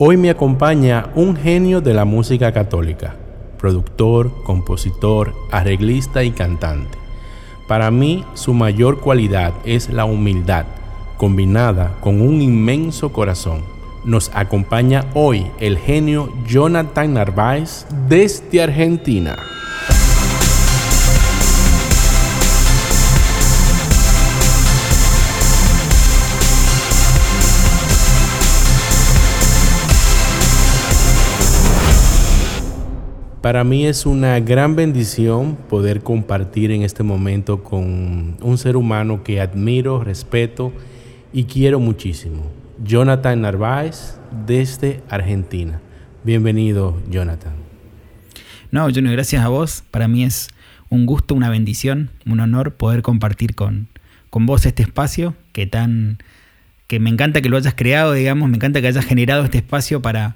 Hoy me acompaña un genio de la música católica, productor, compositor, arreglista y cantante. Para mí su mayor cualidad es la humildad, combinada con un inmenso corazón. Nos acompaña hoy el genio Jonathan Narváez desde Argentina. Para mí es una gran bendición poder compartir en este momento con un ser humano que admiro, respeto y quiero muchísimo. Jonathan Narváez desde Argentina. Bienvenido, Jonathan. No, Junior, gracias a vos. Para mí es un gusto, una bendición, un honor poder compartir con, con vos este espacio que tan que me encanta que lo hayas creado, digamos, me encanta que hayas generado este espacio para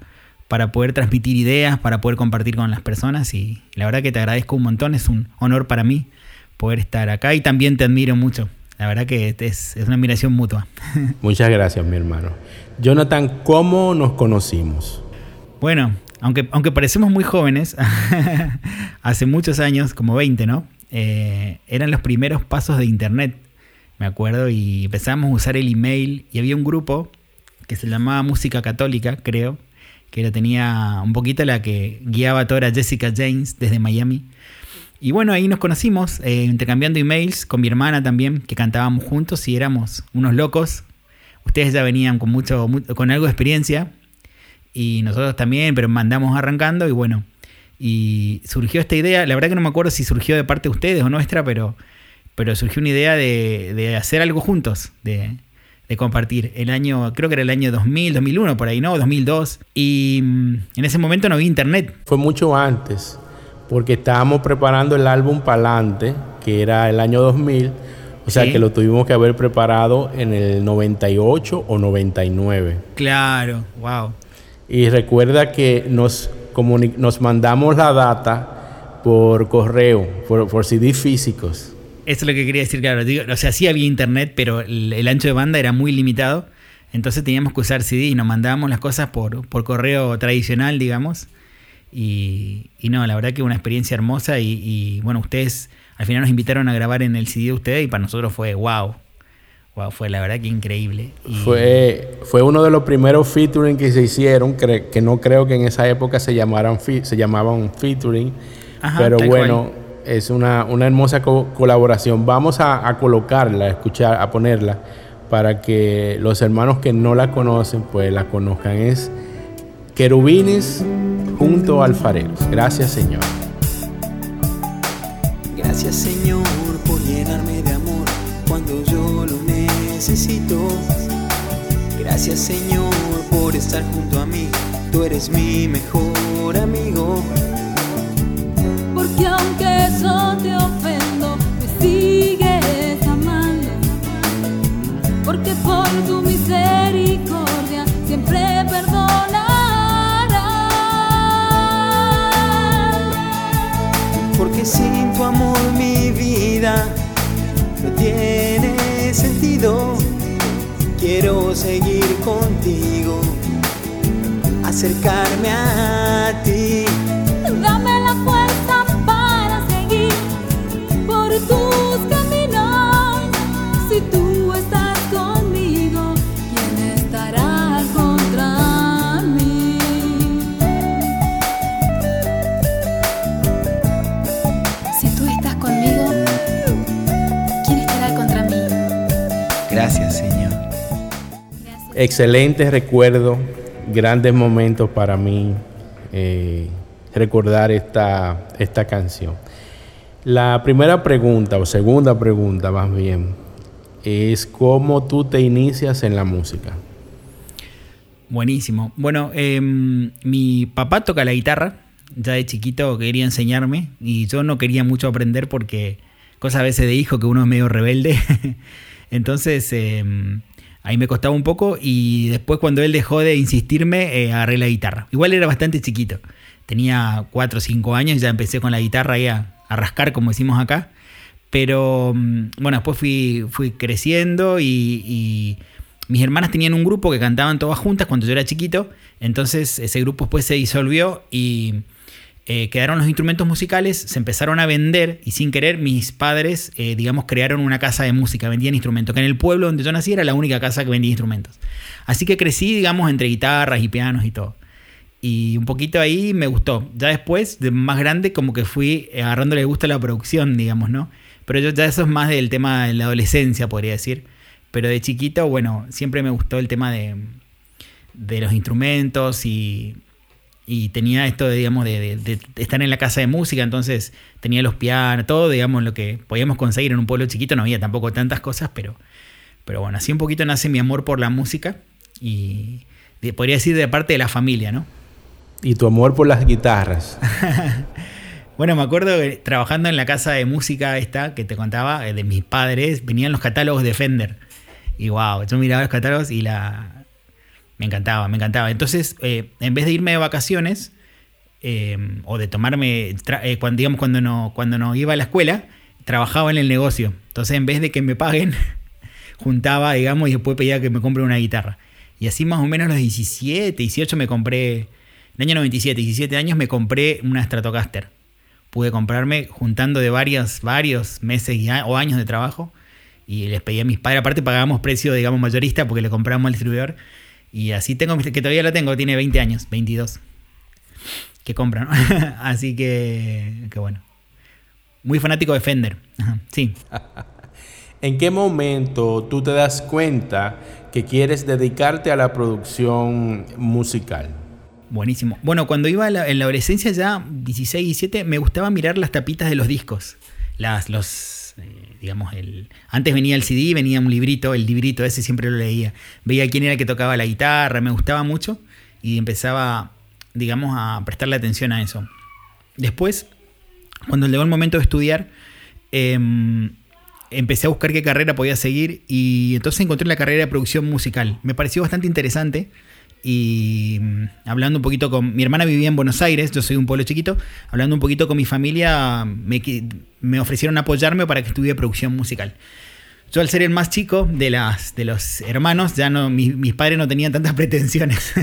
para poder transmitir ideas, para poder compartir con las personas y la verdad que te agradezco un montón, es un honor para mí poder estar acá y también te admiro mucho. La verdad que es, una admiración mutua. Muchas gracias, mi hermano. Jonathan, ¿cómo nos conocimos? Bueno, aunque, aunque parecemos muy jóvenes, hace muchos años, como 20, ¿no? Eh, eran los primeros pasos de Internet, me acuerdo, y empezamos a usar el email y había un grupo que se llamaba Música Católica, creo, que la tenía un poquito la que guiaba toda Jessica James desde Miami. Y bueno, ahí nos conocimos, eh, intercambiando emails con mi hermana también, que cantábamos juntos y éramos unos locos. Ustedes ya venían con mucho, con algo de experiencia y nosotros también, pero mandamos arrancando y bueno, y surgió esta idea, la verdad que no me acuerdo si surgió de parte de ustedes o nuestra, pero, pero surgió una idea de, de hacer algo juntos, de, de compartir. El año, creo que era el año 2000, 2001, por ahí, ¿no? 2002. Y mm, en ese momento no había internet. Fue mucho antes, porque estábamos preparando el álbum Palante, que era el año 2000. O sea que lo tuvimos que haber preparado en el 98 o 99. Claro, wow. Y recuerda que nos, nos mandamos la data por correo, por, por CD físicos. Eso es lo que quería decir, claro. o sea, sí había internet, pero el, ancho de banda era muy limitado. Entonces teníamos que usar CD y nos mandábamos las cosas por, por correo tradicional, digamos. Y, no, la verdad que una experiencia hermosa. Y, bueno, ustedes al final nos invitaron a grabar en el CD de ustedes y para nosotros fue wow. Wow, fue la verdad que increíble. Fue, fue uno de los primeros featuring que se hicieron, que, no creo que en esa época se, llamaran, se llamaban featuring. pero bueno, es una, hermosa colaboración. Vamos a, colocarla, a escuchar, a ponerla para que los hermanos que no la conocen, pues la conozcan. Es Querubines junto a Alfareros. Gracias, Señor. Gracias, Señor, por llenarme de amor cuando yo lo necesito. Gracias, Señor, por estar junto a mí. Tú eres mi mejor amigo porque aunque eso te ofendo, me sigues amando, porque por tu misericordia siempre perdonarás. Porque sin tu amor mi vida no tiene sentido. Quiero seguir contigo, acercarme a ti. Excelente recuerdo, grandes momentos para mí. Eh, recordar esta, esta canción. La primera pregunta, o segunda pregunta más bien, es cómo tú te inicias en la música. Buenísimo. Bueno, em, mi papá toca la guitarra, ya de chiquito quería enseñarme y yo no quería mucho aprender porque cosa a veces de hijo que uno es medio rebelde. Entonces em, ahí me costaba un poco y después cuando él dejó de insistirme eh, agarré la guitarra. Igual era bastante chiquito. Tenía 4 o 5 años y ya empecé con la guitarra ahí a, rascar, como decimos acá. Pero mm, bueno, después fui, fui creciendo y, mis hermanas tenían un grupo que cantaban todas juntas cuando yo era chiquito, entonces ese grupo después se disolvió y eh, quedaron los instrumentos musicales, se empezaron a vender y sin querer mis padres, eh, digamos, crearon una casa de música, vendían instrumentos, que en el pueblo donde yo nací era la única casa que vendía instrumentos. Así que crecí, digamos, entre guitarras y pianos y todo. Y un poquito ahí me gustó. Ya después, de más grande, como que fui agarrándole gusto a la producción, digamos, ¿no? Pero yo, ya eso es más del tema de la adolescencia, podría decir. Pero de chiquito, bueno, siempre me gustó el tema de, de los instrumentos y, y tenía esto, de, digamos, de, de, estar en la casa de música, entonces tenía los pianos, todo, digamos, lo que podíamos conseguir en un pueblo chiquito, no había tampoco tantas cosas, pero, pero bueno, así un poquito nace mi amor por la música y podría decir de parte de la familia, ¿no? Y tu amor por las guitarras. bueno, me acuerdo que trabajando en la casa de música esta que te contaba, eh, de mis padres, venían los catálogos de Fender. Y wow, yo miraba los catálogos y la... Me encantaba, me encantaba. Entonces, eh, en vez de irme de vacaciones, eh, o de tomarme, cuando, digamos, cuando no, cuando no iba a la escuela, trabajaba en el negocio. Entonces, en vez de que me paguen, juntaba, digamos, y después pedía que me compre una guitarra. Y así más o menos los 17, 18 me compré en el año 97, 17 años, me compré una Stratocaster. Pude comprarme juntando de varios, varios meses o años de trabajo. Y les pedí a mis padres, aparte pagábamos precio, digamos, mayorista porque le compramos al distribuidor. Y así tengo, que todavía la tengo, tiene 20 años, 22. Que compran, así que, que bueno. Muy fanático de Fender. sí. ¿En qué momento tú te das cuenta que quieres dedicarte a la producción musical? Buenísimo. Bueno, cuando iba en la, adolescencia ya, 16, 17, me gustaba mirar las tapitas de los discos. Las, los, eh, digamos, el... Antes venía el CD, venía un librito, el librito ese siempre lo leía. Veía quién era el que tocaba la guitarra, me gustaba mucho y empezaba, digamos, a prestarle atención a eso. Después, cuando llegó el momento de estudiar, em, empecé a buscar qué carrera podía seguir y entonces encontré la carrera de producción musical. Me pareció bastante interesante y mm, hablando un poquito con mi hermana vivía en Buenos Aires, yo soy un pueblo chiquito, hablando un poquito con mi familia, me, me ofrecieron apoyarme para que estudie producción musical. Yo al ser el más chico de, las, de los hermanos, ya no, mis, padres no tenían tantas pretensiones,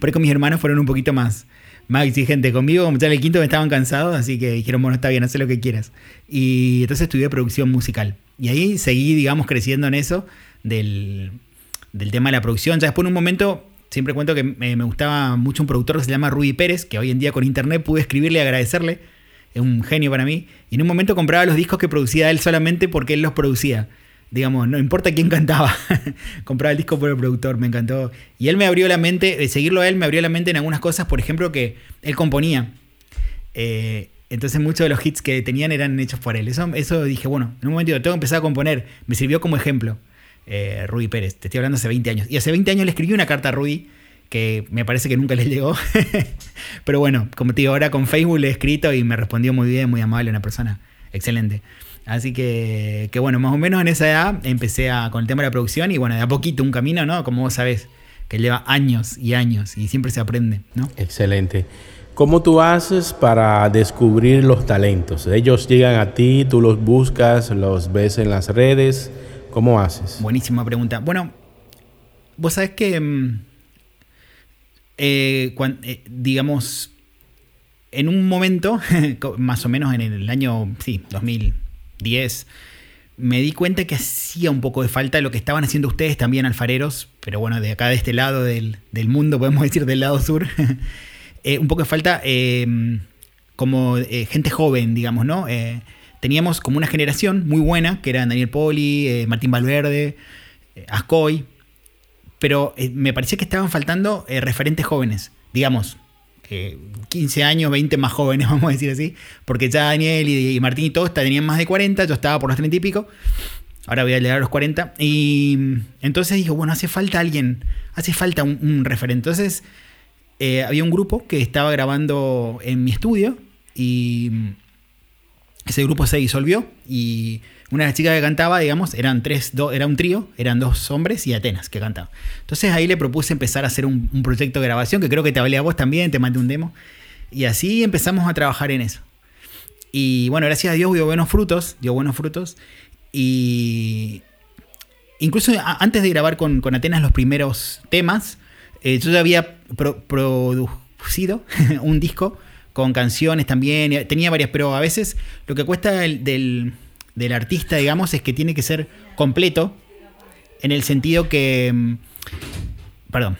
por eso mis hermanos fueron un poquito más, más exigentes conmigo, como ya el quinto me estaban cansados, así que dijeron, bueno, está bien, haz lo que quieras. Y entonces estudié producción musical. Y ahí seguí, digamos, creciendo en eso del, del tema de la producción. Ya después en un momento Siempre cuento que me, gustaba mucho un productor que se llama Rudy Pérez, que hoy en día con internet pude escribirle y agradecerle. Es un genio para mí. Y en un momento compraba los discos que producía él solamente porque él los producía. Digamos, no importa quién cantaba. compraba el disco por el productor, me encantó. Y él me abrió la mente, de seguirlo a él me abrió la mente en algunas cosas, por ejemplo, que él componía. Eh, entonces muchos de los hits que tenían eran hechos por él. Eso, eso dije, bueno, en un momento tengo que empezar a componer. Me sirvió como ejemplo eh, Rudy Pérez. Te estoy hablando hace 20 años. Y hace 20 años le escribí una carta a Rudy que me parece que nunca le llegó. Pero bueno, como te digo, ahora con Facebook le he escrito y me respondió muy bien, muy amable, una persona excelente. Así que, que bueno, más o menos en esa edad empecé a, con el tema de la producción y bueno, de a poquito un camino, ¿no? Como vos sabés, que lleva años y años y siempre se aprende, ¿no? Excelente. ¿Cómo tú haces para descubrir los talentos? Ellos llegan a ti, tú los buscas, los ves en las redes. ¿Cómo haces? Buenísima pregunta. Bueno, vos sabés que, mm, eh, eh, digamos, en un momento, más o menos en el año, sí, 2010, me di cuenta que hacía un poco de falta lo que estaban haciendo ustedes también, alfareros, pero bueno, de acá de este lado del, mundo, podemos decir del lado sur, eh, un poco de falta como gente joven, digamos, ¿no? Teníamos como una generación muy buena, que eran Daniel Poli, eh, Martín Valverde, eh, Ascoy, pero eh, me parecía que estaban faltando referentes jóvenes, digamos, 15 años, 20 más jóvenes, vamos a decir así, porque ya Daniel y, Martín y todos tenían más de 40, yo estaba por los 30 y pico, ahora voy a llegar a los 40, y mm, entonces dijo, bueno, hace falta alguien, hace falta un, un referente. Entonces había un grupo que estaba grabando en mi estudio y mm, ese grupo se disolvió y una de las chicas que cantaba, digamos, eran tres, era un trío, eran dos hombres y Atenas que cantaban. Entonces ahí le propuse empezar a hacer un, proyecto de grabación, que creo que te hablé a vos también, te mandé un demo. Y así empezamos a trabajar en eso. Y bueno, gracias a Dios dio buenos frutos, dio buenos frutos. Y, incluso antes de grabar con, Atenas los primeros temas, eh, yo ya había producido un disco con canciones también, tenía varias, pero a veces lo que cuesta del, del, artista, digamos, es que tiene que ser completo, en el sentido que... Mm, perdón,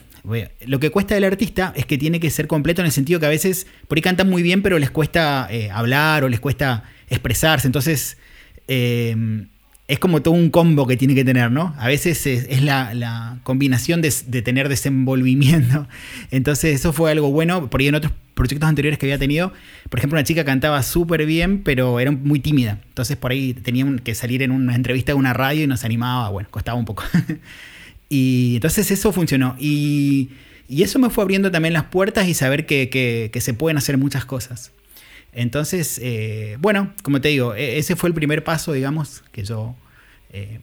lo que cuesta del artista es que tiene que ser completo en el sentido que a veces por ahí cantan muy bien, pero les cuesta eh, hablar o les cuesta expresarse. Entonces, eh, es como todo un combo que tiene que tener, ¿no? A veces es, la, combinación de, tener desenvolvimiento. Entonces eso fue algo bueno, por ahí en otros proyectos anteriores que había tenido, por ejemplo, una chica cantaba súper bien, pero era muy tímida. Entonces por ahí tenían que salir en una entrevista de una radio y nos animaba, bueno, costaba un poco. y entonces eso funcionó. Y, eso me fue abriendo también las puertas y saber que se pueden hacer muchas cosas. Entonces, eh, bueno, como te digo, e-, ese fue el primer paso, digamos, que yo... Eh,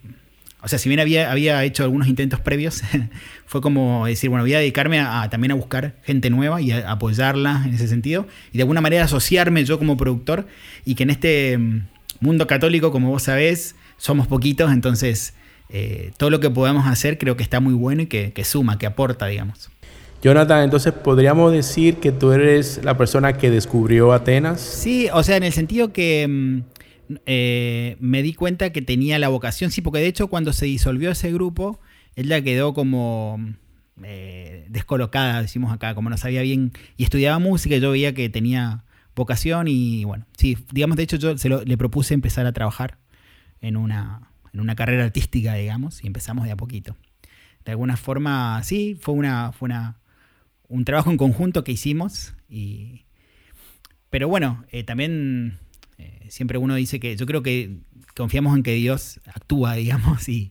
o sea, si bien había, había hecho algunos intentos previos, fue como decir, bueno, voy a dedicarme a, también a buscar gente nueva y a, apoyarla en ese sentido. Y de alguna manera asociarme yo como productor y que en este mm, mundo católico, como vos sabés, somos poquitos, entonces eh, todo lo que podamos hacer creo que está muy bueno y que suma, que aporta, digamos. Jonathan, entonces podríamos decir que tú eres la persona que descubrió Atenas. Sí, o sea, en el sentido que mm, eh, me di cuenta que tenía la vocación, sí, porque de hecho cuando se disolvió ese grupo, ella quedó como eh, descolocada, decimos acá, como no sabía bien, y estudiaba música, yo veía que tenía vocación y bueno, sí, digamos, de hecho yo le propuse empezar a trabajar en una, en una carrera artística, digamos, y empezamos de a poquito. De alguna forma, sí, fue una, fue una, un trabajo en conjunto que hicimos. Y, pero bueno, eh, también eh, siempre uno dice que yo creo que confiamos en que Dios actúa, digamos, y,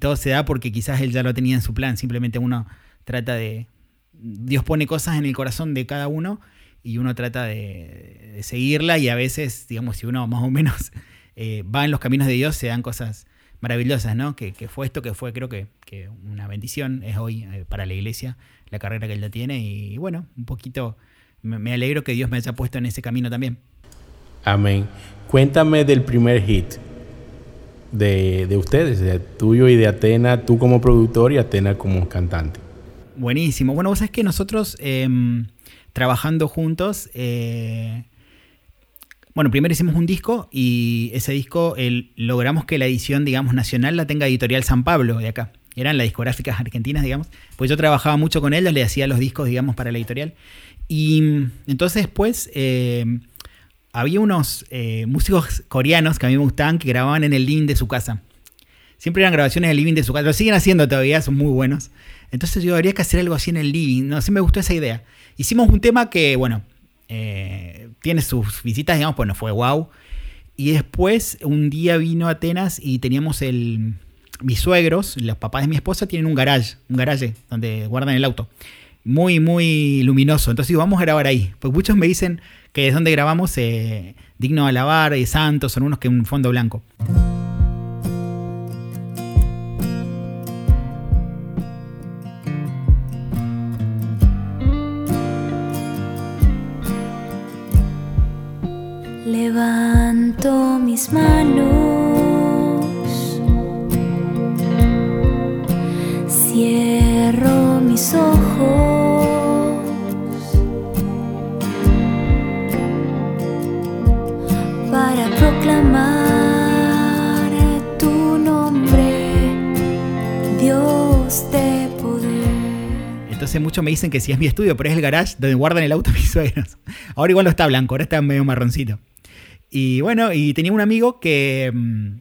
todo se da porque quizás Él ya lo tenía en su plan. Simplemente uno trata de... Dios pone cosas en el corazón de cada uno y uno trata de, seguirla y a veces, digamos, si uno más o menos eh, va en los caminos de Dios, se dan cosas maravillosas, ¿no? Que, fue esto que fue, creo que, que una bendición es hoy para la iglesia la carrera que él ya tiene y bueno, un poquito me, alegro que Dios me haya puesto en ese camino también. Amén. Cuéntame del primer hit de, de ustedes, de tuyo y de Atena, tú como productor y Atena como cantante. Buenísimo. Bueno, vos sabés que nosotros em, trabajando juntos, eh, bueno, primero hicimos un disco y ese disco logramos que la edición, digamos, nacional la tenga Editorial San Pablo de acá eran las discográficas argentinas, digamos, pues yo trabajaba mucho con ellos, le hacía los discos, digamos, para la editorial. Y mm, entonces después eh, había unos eh, músicos coreanos que a mí me gustaban que grababan en el living de su casa. Siempre eran grabaciones en el living de su casa, lo siguen haciendo todavía, son muy buenos. Entonces yo habría que hacer algo así en el living, no sé, me gustó esa idea. Hicimos un tema que, bueno, eh, tiene sus visitas, digamos, pues no fue wow. Y después un día vino a Atenas y teníamos el, mis suegros, los papás de mi esposa, tienen un garage, un garage donde guardan el auto. Muy, muy luminoso. Entonces vamos a grabar ahí. Pues muchos me dicen que es donde grabamos eh, Digno de Alabar y Santos, son unos que un fondo blanco. Levanto mis manos Cierro mis ojos para proclamar tu nombre, Dios de poder. Entonces muchos me dicen que si es mi estudio, pero es el garage donde guardan el auto mis suegros. Ahora igual no está blanco, ahora está medio marroncito. Y bueno, y tenía un amigo que mm,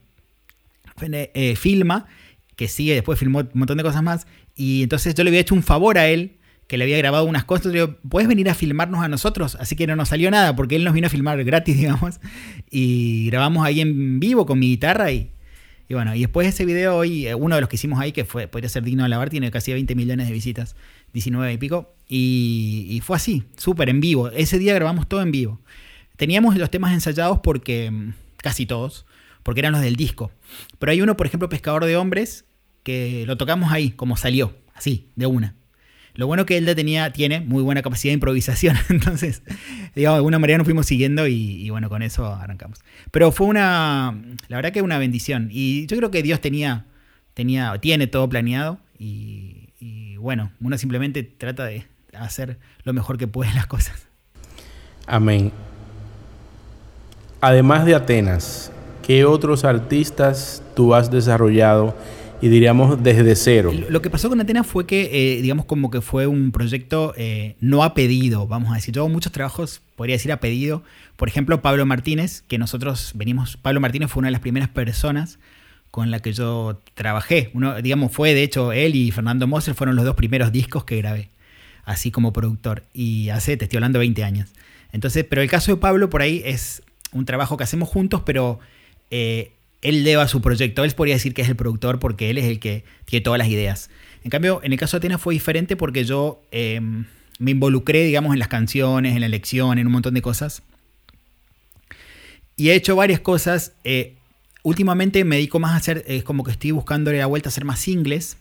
eh, filma que sigue, después filmó un montón de cosas más. Y entonces yo le había hecho un favor a él, que le había grabado unas cosas. Le digo, ¿puedes venir a filmarnos a nosotros? Así que no nos salió nada, porque él nos vino a filmar gratis, digamos. Y grabamos ahí en vivo con mi guitarra y, bueno, y después de ese video hoy, eh, uno de los que hicimos ahí, que fue, podría ser digno de lavar, tiene casi 20 millones de visitas, 19 y pico. Y, y fue así, súper en vivo. Ese día grabamos todo en vivo. Teníamos los temas ensayados porque, mm, casi todos, porque eran los del disco. Pero hay uno, por ejemplo, Pescador de Hombres, que lo tocamos ahí, como salió, así, de una. Lo bueno que él tenía, tiene muy buena capacidad de improvisación, entonces, digamos, de alguna manera nos fuimos siguiendo y, bueno, con eso arrancamos. Pero fue una, la verdad que una bendición. Y yo creo que Dios tenía tenía, tiene todo planeado y, y bueno, uno simplemente trata de hacer lo mejor que puede las cosas. Amén. Además de Atenas, ¿qué otros artistas tú has desarrollado y diríamos desde cero? Lo que pasó con Atenas fue que, eh, digamos, como que fue un proyecto eh, no a pedido, vamos a decir. Yo hago muchos trabajos, podría decir a pedido. Por ejemplo, Pablo Martínez, que nosotros venimos, Pablo Martínez fue una de las primeras personas con la que yo trabajé. Uno, digamos, fue de hecho él y Fernando Moser fueron los dos primeros discos que grabé, así como productor. Y hace, te estoy hablando, 20 años. Entonces, pero el caso de Pablo por ahí es un trabajo que hacemos juntos, pero eh, él lleva su proyecto. Él podría decir que es el productor porque él es el que tiene todas las ideas. En cambio, en el caso de Atenas fue diferente porque yo em, me involucré, digamos, en las canciones, en la elección, en un montón de cosas. Y he hecho varias cosas. Eh, últimamente me dedico más a hacer, es como que estoy buscándole la vuelta a hacer más singles.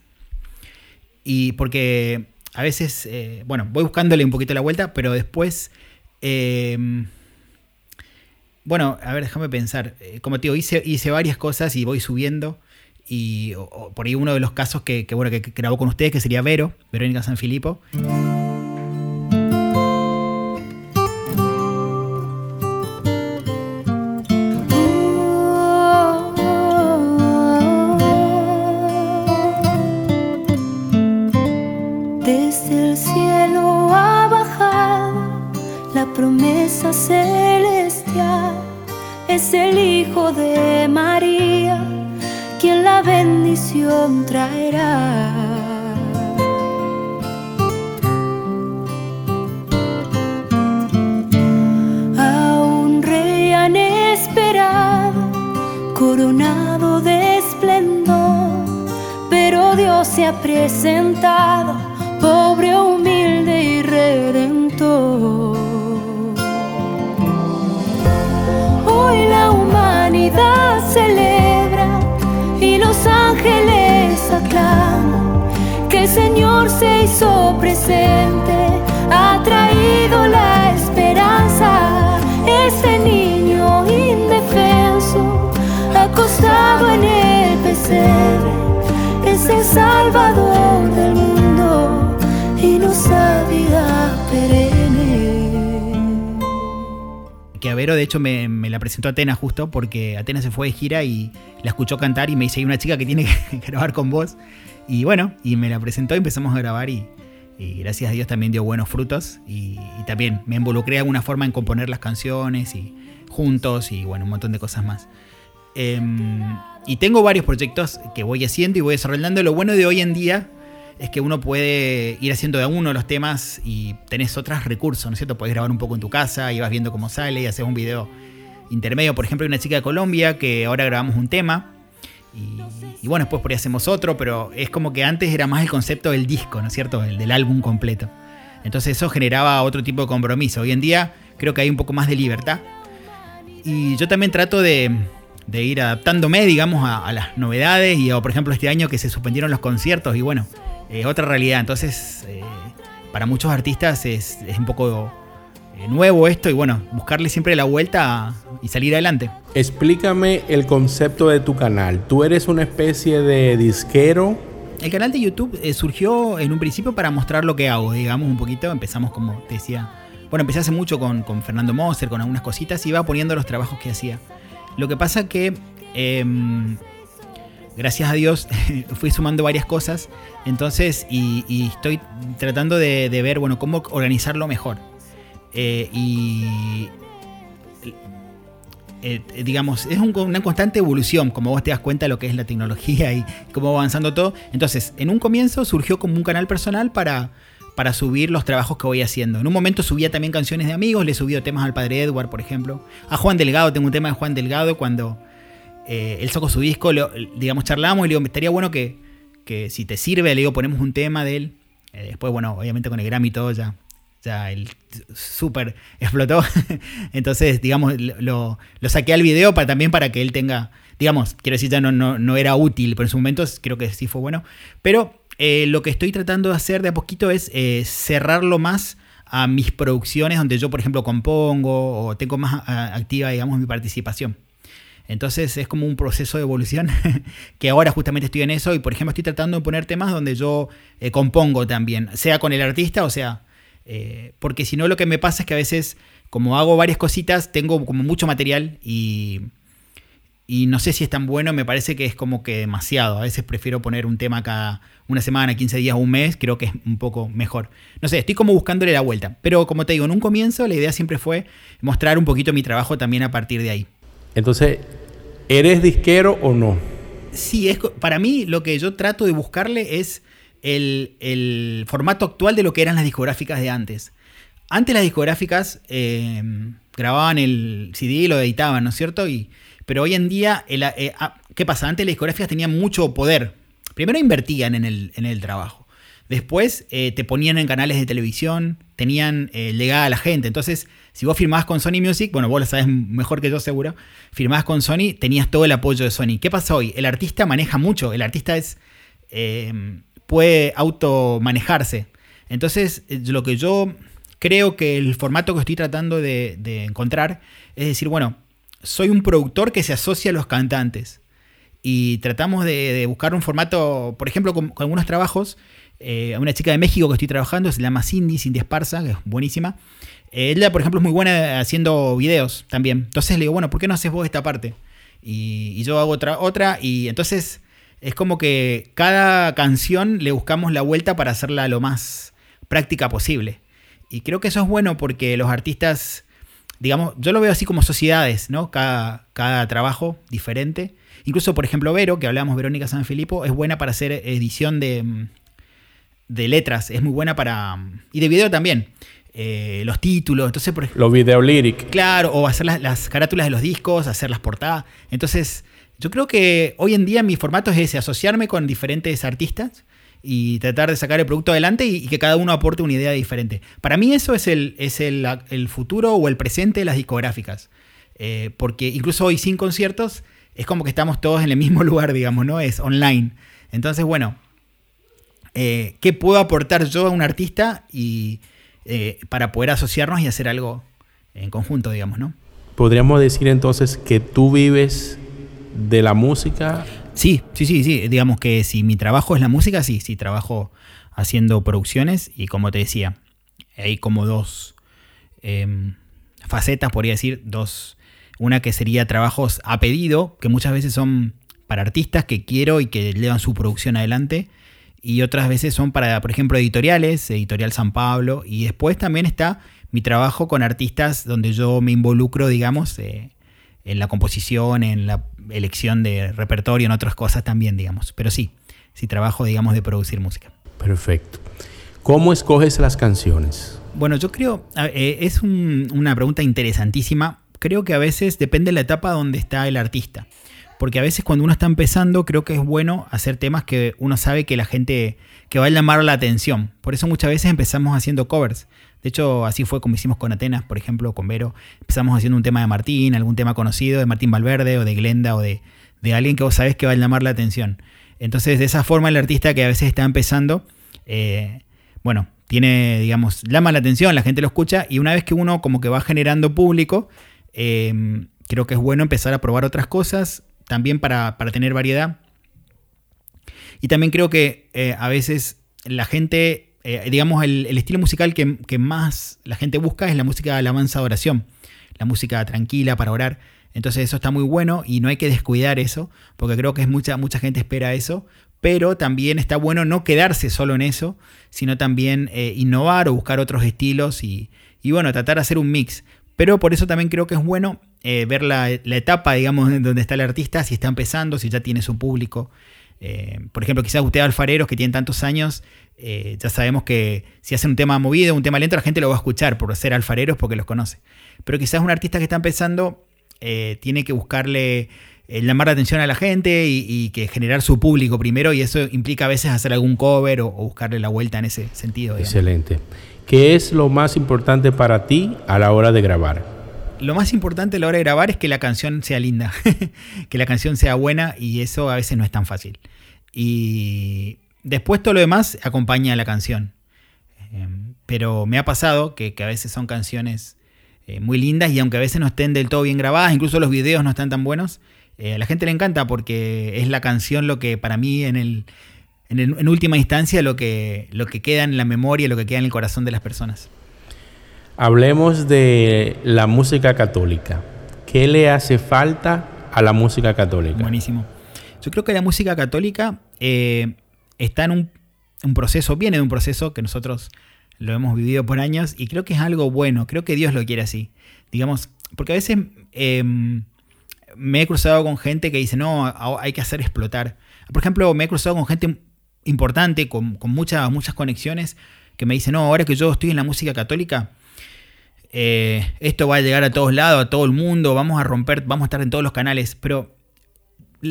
Y porque a veces, eh, bueno, voy buscándole un poquito la vuelta, pero después Em, bueno, a ver, déjame pensar. Eh, como te digo, hice, hice varias cosas y voy subiendo. Y por ahí uno de los casos que, bueno, que, grabó con ustedes, que sería Vero, Verónica San Señor se hizo presente, ha traído la esperanza. Ese niño indefenso, acostado en el pesebre, es el Salvador del mundo y nos vida perenne que Vero de hecho me, la presentó Atenas justo porque Atenas se fue de gira y la escuchó cantar y me dice, hay una chica que tiene que grabar con vos. Y bueno, y me la presentó y empezamos a grabar y, gracias a Dios también dio buenos frutos y, también me involucré de alguna forma en componer las canciones y juntos y bueno, un montón de cosas más. Em, y tengo varios proyectos que voy haciendo y voy desarrollando. Lo bueno de hoy en día es que uno puede ir haciendo de uno los temas y tenés otros recursos, ¿no es cierto? Podés grabar un poco en tu casa y vas viendo cómo sale y haces un video intermedio. Por ejemplo, hay una chica de Colombia que ahora grabamos un tema y, bueno, después por ahí hacemos otro, pero es como que antes era más el concepto del disco, ¿no es cierto? El del álbum completo. Entonces eso generaba otro tipo de compromiso. Hoy en día creo que hay un poco más de libertad. Y yo también trato de, ir adaptándome, digamos, a, las novedades. Y por ejemplo, este año que se suspendieron los conciertos y bueno, otra realidad. Entonces, eh, para muchos artistas es, un poco nuevo esto y bueno, buscarle siempre la vuelta y salir adelante. Explícame el concepto de tu canal. ¿Tú eres una especie de disquero? El canal de YouTube eh, surgió en un principio para mostrar lo que hago, digamos un poquito. Empezamos como te decía, bueno, empecé hace mucho con, Fernando Moser, con algunas cositas y iba poniendo los trabajos que hacía. Lo que pasa que em, gracias a Dios fui sumando varias cosas. Entonces, y, estoy tratando de, ver, bueno, cómo organizarlo mejor. Eh, y eh, digamos, es una constante evolución, como vos te das cuenta de lo que es la tecnología y cómo va avanzando todo. Entonces, en un comienzo surgió como un canal personal para, para subir los trabajos que voy haciendo. En un momento subía también canciones de amigos, le he subido temas al padre Edward, por ejemplo. A Juan Delgado, tengo un tema de Juan Delgado cuando eh, él sacó su disco, digamos, charlamos y le digo, estaría bueno que, si te sirve, le digo, ponemos un tema de él. Después, bueno, obviamente con el Grammy y todo ya, ya él súper explotó. Entonces, digamos, lo, saqué al video para, también para que él tenga, digamos, quiero decir, ya no, no, era útil, pero en su momento creo que sí fue bueno. Pero eh, lo que estoy tratando de hacer de a poquito es cerrarlo más a mis producciones donde yo, por ejemplo, compongo o tengo más activa, digamos, mi participación. Entonces es como un proceso de evolución que ahora justamente estoy en eso y por ejemplo estoy tratando de poner temas donde yo eh, compongo también, sea con el artista o sea, eh, porque si no lo que me pasa es que a veces como hago varias cositas tengo como mucho material y, y no sé si es tan bueno, me parece que es como que demasiado, a veces prefiero poner un tema cada una semana, 15 días, un mes, creo que es un poco mejor. No sé, estoy como buscándole la vuelta, pero como te digo, en un comienzo la idea siempre fue mostrar un poquito mi trabajo también a partir de ahí. Entonces, ¿eres disquero o no? Sí, es, para mí lo que yo trato de buscarle es el, formato actual de lo que eran las discográficas de antes. Antes las discográficas eh, grababan el CD y lo editaban, ¿no es cierto? Y, pero hoy en día, eh, ah, ¿qué pasa? Antes las discográficas tenían mucho poder. Primero invertían en el, trabajo. Después eh, te ponían en canales de televisión, tenían eh, legada a la gente. Entonces, si vos firmabas con Sony Music, bueno, vos lo sabes mejor que yo seguro, firmabas con Sony, tenías todo el apoyo de Sony. ¿Qué pasa hoy? El artista maneja mucho, el artista es eh, puede automanejarse. Entonces, lo que yo creo que el formato que estoy tratando de, encontrar es decir, bueno, soy un productor que se asocia a los cantantes. Y tratamos de, buscar un formato, por ejemplo, con algunos trabajos, eh, una chica de México que estoy trabajando, se llama Cindy, Cindy Esparza, que es buenísima. Eh, ella, por ejemplo, es muy buena haciendo videos también. Entonces le digo, bueno, ¿por qué no haces vos esta parte? Y, yo hago otra, otra, y entonces es como que cada canción le buscamos la vuelta para hacerla lo más práctica posible. Y creo que eso es bueno porque los artistas, digamos, yo lo veo así como sociedades, ¿no? Cada, cada trabajo diferente. Incluso, por ejemplo, Vero, que hablamos, Verónica San Filipo, es buena para hacer edición de, de letras, es muy buena para... Y de video también. Eh, los títulos, entonces por Los video lyric. Claro, o hacer las, carátulas de los discos, hacer las portadas. Entonces, yo creo que hoy en día mi formato es ese, asociarme con diferentes artistas y tratar de sacar el producto adelante y, que cada uno aporte una idea diferente. Para mí eso es el, es el, futuro o el presente de las discográficas. Eh, porque incluso hoy sin conciertos es como que estamos todos en el mismo lugar, digamos, ¿no? Es online. Entonces, bueno, eh, qué puedo aportar yo a un artista y eh, para poder asociarnos y hacer algo en conjunto, digamos, ¿no? Podríamos decir entonces que tú vives de la música. Sí, sí, sí, sí. Digamos que si mi trabajo es la música, sí, sí, trabajo haciendo producciones y como te decía, hay como dos em, facetas, podría decir, dos. Una que sería trabajos a pedido, que muchas veces son para artistas que quiero y que llevan su producción adelante y otras veces son para, por ejemplo, editoriales, Editorial San Pablo, y después también está mi trabajo con artistas donde yo me involucro, digamos, eh, en la composición, en la elección de repertorio, en otras cosas también, digamos. Pero sí, sí trabajo, digamos, de producir música. Perfecto. ¿Cómo escoges las canciones? Bueno, yo creo, eh, es una pregunta interesantísima. Creo que a veces depende de la etapa donde está el artista porque a veces cuando uno está empezando creo que es bueno hacer temas que uno sabe que la gente, que va a llamar la atención. Por eso muchas veces empezamos haciendo covers. De hecho, así fue como hicimos con Atenas, por ejemplo, con Vero. Empezamos haciendo un tema de Martín, algún tema conocido de Martín Valverde o de Glenda o de, alguien que vos sabés que va a llamar la atención. Entonces, de esa forma el artista que a veces está empezando, eh, bueno, tiene, digamos, llama la atención, la gente lo escucha y una vez que uno como que va generando público, eh, creo que es bueno empezar a probar otras cosas, también para, tener variedad. Y también creo que eh, a veces la gente, eh, digamos, el, estilo musical que, más la gente busca es la música de alabanza oración, la música tranquila para orar. Entonces eso está muy bueno y no hay que descuidar eso, porque creo que es mucha, mucha gente espera eso, pero también está bueno no quedarse solo en eso, sino también eh, innovar o buscar otros estilos y, bueno, tratar de hacer un mix. Pero por eso también creo que es bueno eh, ver la, etapa, digamos, donde está el artista, si está empezando, si ya tiene su público. Eh, por ejemplo, quizás usted alfareros que tienen tantos años, eh, ya sabemos que si hacen un tema movido, un tema lento, la gente lo va a escuchar por ser alfareros porque los conoce. Pero quizás un artista que está empezando tiene que buscarle llamar la atención a la gente y, que generar su público primero y eso implica a veces hacer algún cover o, buscarle la vuelta en ese sentido. Excelente. ¿Qué es lo más importante para ti a la hora de grabar? Lo más importante a la hora de grabar es que la canción sea linda, que la canción sea buena y eso a veces no es tan fácil. Y después todo lo demás acompaña a la canción. Em, pero me ha pasado que, a veces son canciones eh, muy lindas y aunque a veces no estén del todo bien grabadas, incluso los videos no están tan buenos, Eh, a la gente le encanta porque es la canción lo que para mí en el, en, última instancia lo que, lo que queda en la memoria, lo que queda en el corazón de las personas. Hablemos de la música católica. ¿Qué le hace falta a la música católica? Buenísimo. Yo creo que la música católica eh, está en un, proceso, viene de un proceso que nosotros lo hemos vivido por años y creo que es algo bueno, creo que Dios lo quiere así. Digamos, porque a veces em, me he cruzado con gente que dice, no, hay que hacer explotar. Por ejemplo, me he cruzado con gente importante, con, muchas, muchas conexiones, que me dice, no, ahora que yo estoy en la música católica, eh, esto va a llegar a todos lados, a todo el mundo, vamos a romper, vamos a estar en todos los canales, pero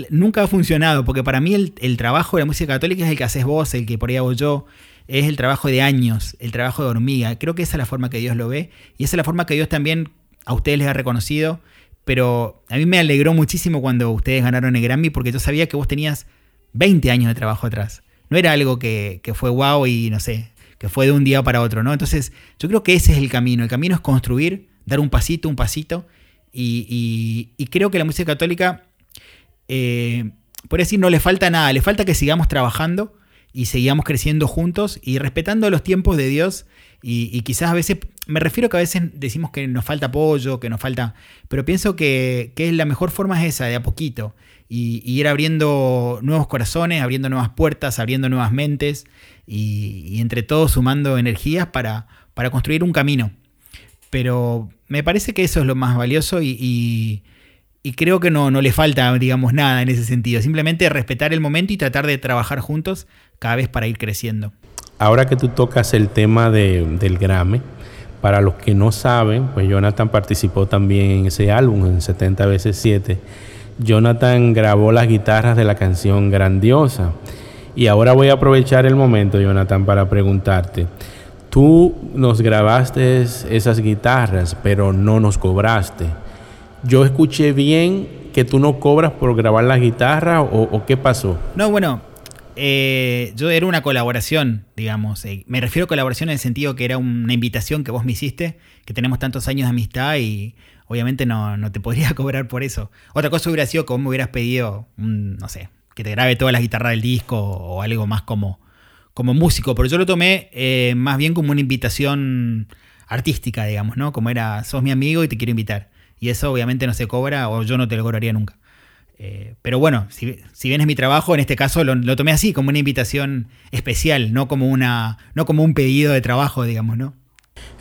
nunca ha funcionado, porque para mí el, trabajo de la música católica es el que haces vos, el que por ahí hago yo, es el trabajo de años, el trabajo de hormiga. Creo que esa es la forma que Dios lo ve y esa es la forma que Dios también a ustedes les ha reconocido. Pero a mí me alegró muchísimo cuando ustedes ganaron el Grammy porque yo sabía que vos tenías 20 años de trabajo atrás. No era algo que, fue wow y no sé, fue de un día para otro, ¿no? Entonces yo creo que ese es el camino. El camino es construir, dar un pasito, un pasito. Y, creo que la música católica, eh, por decir, no le falta nada, le falta que sigamos trabajando y sigamos creciendo juntos y respetando los tiempos de Dios. Y, quizás a veces, me refiero que a veces decimos que nos falta apoyo, que nos falta, pero pienso que, que la mejor forma es esa, de a poquito. Y, ir abriendo nuevos corazones, abriendo nuevas puertas, abriendo nuevas mentes y, entre todos sumando energías para, para, construir un camino. Pero me parece que eso es lo más valioso y, y creo que no, no le falta, digamos, nada en ese sentido. Simplemente respetar el momento y tratar de trabajar juntos cada vez para ir creciendo. Ahora que tú tocas el tema del Grammy, para los que no saben, pues Jonathan participó también en ese álbum, en 70 veces 7. Jonathan grabó las guitarras de la canción Grandiosa. Y ahora voy a aprovechar el momento, Jonathan, para preguntarte. Tú nos grabaste esas guitarras, pero no nos cobraste. Yo escuché bien que tú no cobras por grabar la guitarra o, o qué pasó. No, bueno, eh, yo era una colaboración, digamos. Eh, me refiero a colaboración en el sentido que era una invitación que vos me hiciste, que tenemos tantos años de amistad y obviamente no, te podría cobrar por eso. Otra cosa hubiera sido vos me hubieras pedido, no sé, que te grabe todas las guitarras del disco o algo más como, como músico, pero yo lo tomé eh, más bien como una invitación artística, digamos, ¿no? Como era, sos mi amigo y te quiero invitar. Y eso obviamente no se cobra o yo no te lo cobraría nunca. Eh, pero bueno, si, bien es mi trabajo, en este caso lo, tomé así, como una invitación especial, no como, una, no como un pedido de trabajo, digamos, ¿no?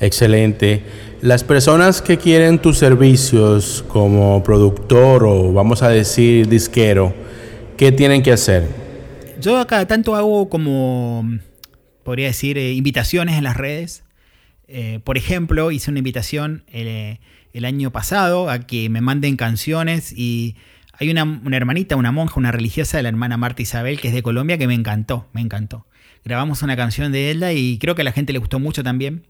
Excelente. Las personas que quieren tus servicios como productor o vamos a decir disquero, ¿qué tienen que hacer? Yo acá tanto hago como, podría decir, eh, invitaciones en las redes. Eh, por ejemplo, hice una invitación el año pasado a que me manden canciones y hay una, hermanita, una monja, una religiosa de la hermana Marta Isabel, que es de Colombia, que me encantó, me encantó. Grabamos una canción de ella y creo que a la gente le gustó mucho también.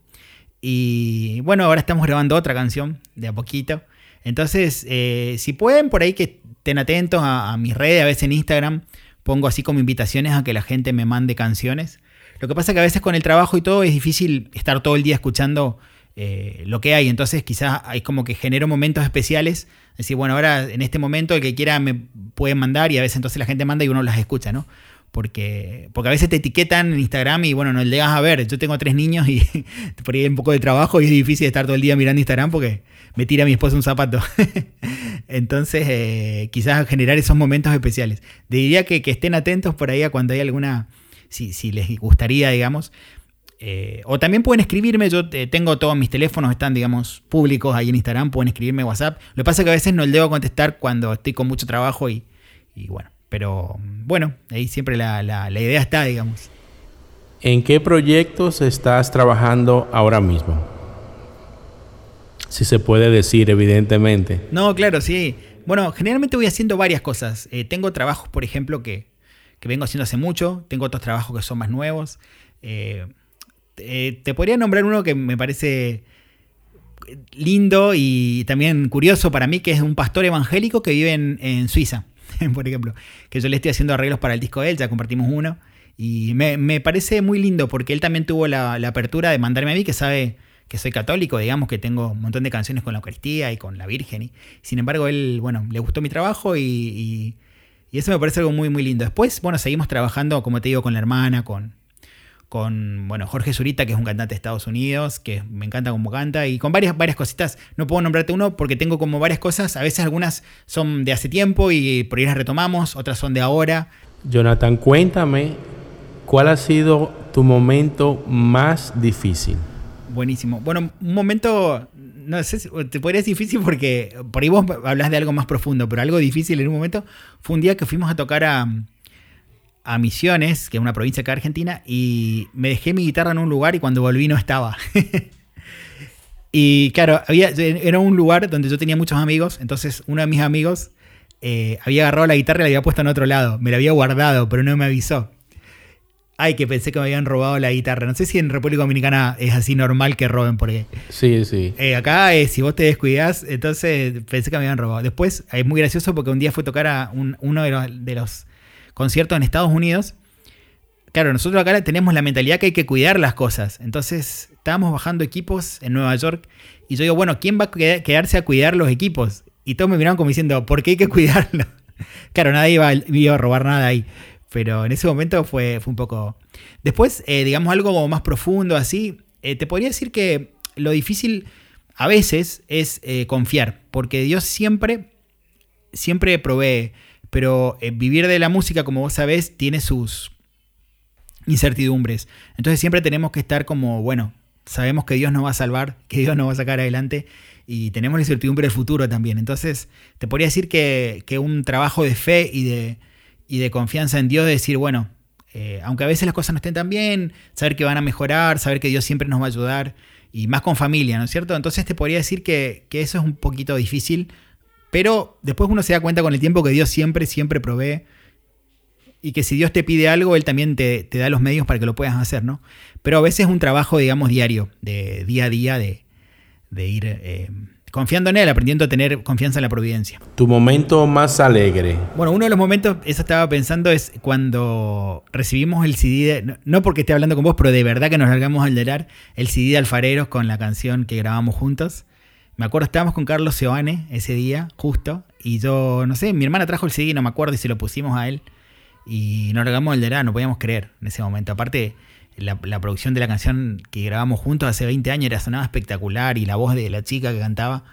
Y bueno, ahora estamos grabando otra canción de a poquito. Entonces, eh, si pueden, por ahí que estén atentos a, mis redes, a veces en Instagram pongo así como invitaciones a que la gente me mande canciones. Lo que pasa es que a veces con el trabajo y todo es difícil estar todo el día escuchando eh, lo que hay. Entonces quizás hay como que genero momentos especiales. Decir, bueno, ahora en este momento el que quiera me puede mandar y a veces entonces la gente manda y uno las escucha, ¿no? Porque, porque a veces te etiquetan en Instagram y bueno, no le llegas a ver. Yo tengo tres niños y por ahí hay un poco de trabajo y es difícil estar todo el día mirando Instagram porque me tira mi esposa un zapato. Entonces, eh, quizás generar esos momentos especiales. Diría que, que, estén atentos por ahí a cuando hay alguna, si, si les gustaría, digamos, eh, o también pueden escribirme, yo tengo todos mis teléfonos, están, digamos, públicos ahí en Instagram, pueden escribirme WhatsApp. Lo que pasa es que a veces no le debo contestar cuando estoy con mucho trabajo y, bueno, pero bueno, ahí siempre la, idea está, digamos. ¿En qué proyectos estás trabajando ahora mismo? Si se puede decir, evidentemente. No, claro, sí. Bueno, generalmente voy haciendo varias cosas. Eh, tengo trabajos, por ejemplo, que, que, vengo haciendo hace mucho. Tengo otros trabajos que son más nuevos. Eh, eh, te podría nombrar uno que me parece lindo y también curioso para mí, que es un pastor evangélico que vive en, Suiza, por ejemplo, que yo le estoy haciendo arreglos para el disco de él, ya compartimos uno, y me, parece muy lindo porque él también tuvo la, apertura de mandarme a mí, que sabe que soy católico, digamos que tengo un montón de canciones con la Eucaristía y con la Virgen. Y, sin embargo, él, bueno, le gustó mi trabajo y, y, eso me parece algo muy, muy lindo. Después, bueno, seguimos trabajando, como te digo, con la hermana, con, con bueno, Jorge Zurita, que es un cantante de Estados Unidos, que me encanta cómo canta, y con varias, varias cositas. No puedo nombrarte uno porque tengo como varias cosas. A veces algunas son de hace tiempo y por ahí las retomamos, otras son de ahora. Jonathan, cuéntame, ¿cuál ha sido tu momento más difícil? Buenísimo. Bueno, un momento, no sé, te podría decir difícil porque por ahí vos hablas de algo más profundo, pero algo difícil en un momento fue un día que fuimos a tocar a, a Misiones, que es una provincia acá de Argentina, y me dejé mi guitarra en un lugar y cuando volví no estaba. y claro, había, era un lugar donde yo tenía muchos amigos, entonces uno de mis amigos eh, había agarrado la guitarra y la había puesto en otro lado, me la había guardado, pero no me avisó. Ay, que pensé que me habían robado la guitarra. No sé si en República Dominicana es así normal que roben, porque. Sí, sí. Eh, acá, si vos te descuidás, entonces pensé que me habían robado. Después, es muy gracioso porque un día fue a tocar a uno de los, conciertos en Estados Unidos. Claro, nosotros acá tenemos la mentalidad que hay que cuidar las cosas. Entonces, estábamos bajando equipos en Nueva York y yo digo, bueno, ¿quién va a quedarse a cuidar los equipos? Y todos me miraron como diciendo, ¿por qué hay que cuidarlo? claro, nadie iba, iba a robar nada ahí. Pero en ese momento fue, fue un poco... Después, eh, digamos algo más profundo, así, eh, te podría decir que lo difícil a veces es eh, confiar, porque Dios siempre, siempre provee, pero vivir de la música, como vos sabés, tiene sus incertidumbres. Entonces siempre tenemos que estar como, bueno, sabemos que Dios nos va a salvar, que Dios nos va a sacar adelante y tenemos la incertidumbre del futuro también. Entonces te podría decir que, que un trabajo de fe y de y de confianza en Dios, de decir, bueno, eh, aunque a veces las cosas no estén tan bien, saber que van a mejorar, saber que Dios siempre nos va a ayudar, y más con familia, ¿no es cierto? Entonces te podría decir que, eso es un poquito difícil, pero después uno se da cuenta con el tiempo que Dios siempre, siempre provee, y que si Dios te pide algo, Él también te, da los medios para que lo puedas hacer, ¿no? Pero a veces es un trabajo, digamos, diario, de día a día, de, ir... Eh, confiando en él, aprendiendo a tener confianza en la providencia. ¿Tu momento más alegre? Bueno, uno de los momentos, eso estaba pensando, es cuando recibimos el CD, no, porque esté hablando con vos, pero de verdad que nos largamos al delar, el CD de Alfareros con la canción que grabamos juntos. Me acuerdo, estábamos con Carlos Seoane ese día, justo, y yo, no sé, mi hermana trajo el CD, no me acuerdo, y se lo pusimos a él, y nos largamos al delar, no podíamos creer en ese momento. Aparte, la, producción de la canción que grabamos juntos hace 20 años era sonaba espectacular y la voz de la chica que cantaba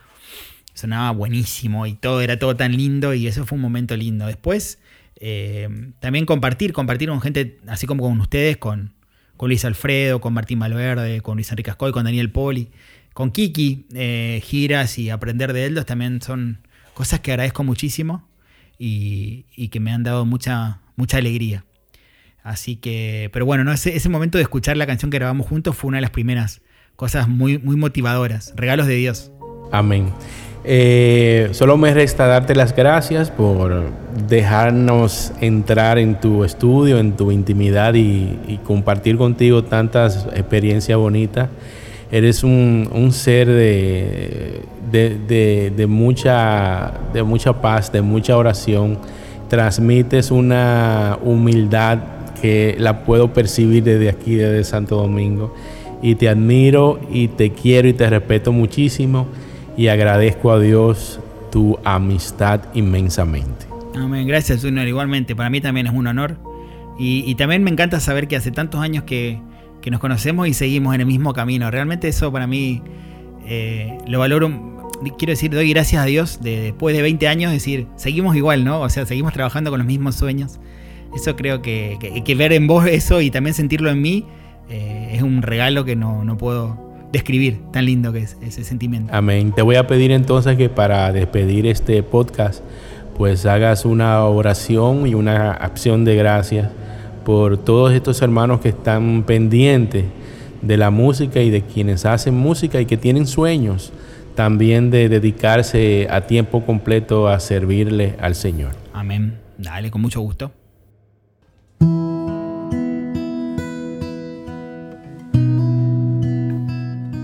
sonaba buenísimo y todo era todo tan lindo y eso fue un momento lindo. Después eh, también compartir, compartir con gente así como con ustedes, con, con Luis Alfredo, con Martín Malverde, con Luis Enrique Ascoy, con Daniel Poli, con Kiki, eh, giras y aprender de ellos también son cosas que agradezco muchísimo y, y que me han dado mucha, mucha alegría. Así que, pero bueno, ¿no? ese, ese momento de escuchar la canción que grabamos juntos fue una de las primeras cosas muy, muy motivadoras, regalos de Dios. Amén. Eh, solo me resta darte las gracias por dejarnos entrar en tu estudio, en tu intimidad y, compartir contigo tantas experiencias bonitas. Eres un, ser de, de, mucha, de mucha paz, de mucha oración. Transmites una humildad que la puedo percibir desde aquí, desde Santo Domingo. Y te admiro y te quiero y te respeto muchísimo y agradezco a Dios tu amistad inmensamente. Amén, gracias Junior, igualmente, para mí también es un honor. Y, también me encanta saber que hace tantos años que, nos conocemos y seguimos en el mismo camino. Realmente eso para mí eh, lo valoro quiero decir, doy gracias a Dios de, después de 20 años, decir, seguimos igual, ¿no? O sea, seguimos trabajando con los mismos sueños. Eso creo que, que, ver en vos eso y también sentirlo en mí eh, es un regalo que no, no, puedo describir, tan lindo que es ese sentimiento. Amén. Te voy a pedir entonces que para despedir este podcast, pues hagas una oración y una acción de gracias por todos estos hermanos que están pendientes de la música y de quienes hacen música y que tienen sueños también de dedicarse a tiempo completo a servirle al Señor. Amén. Dale, con mucho gusto.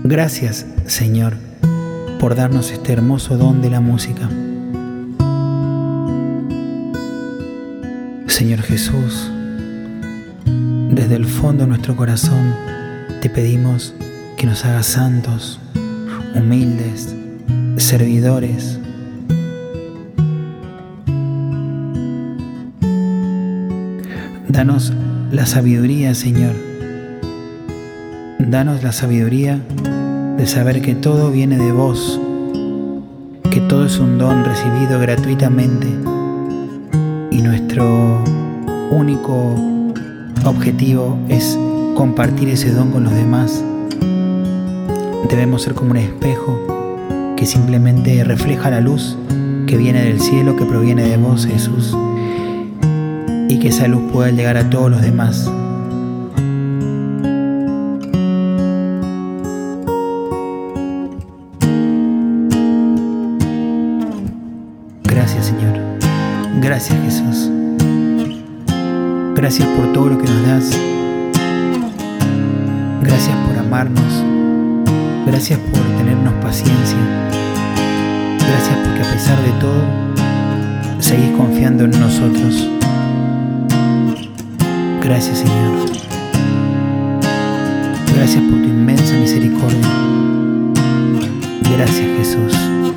Gracias, Señor, por darnos este hermoso don de la música. Señor Jesús, desde el fondo de nuestro corazón te pedimos que nos haga santos, humildes, servidores. Danos la sabiduría, Señor. Danos la sabiduría de saber que todo viene de vos, que todo es un don recibido gratuitamente y nuestro único objetivo es compartir ese don con los demás. Debemos ser como un espejo que simplemente refleja la luz que viene del cielo, que proviene de vos, Jesús, y que esa luz pueda llegar a todos los demás. Gracias por todo lo que nos das, gracias por amarnos, gracias por tenernos paciencia, gracias porque a pesar de todo, seguís confiando en nosotros. Gracias Señor. Gracias por tu inmensa misericordia. Gracias Jesús.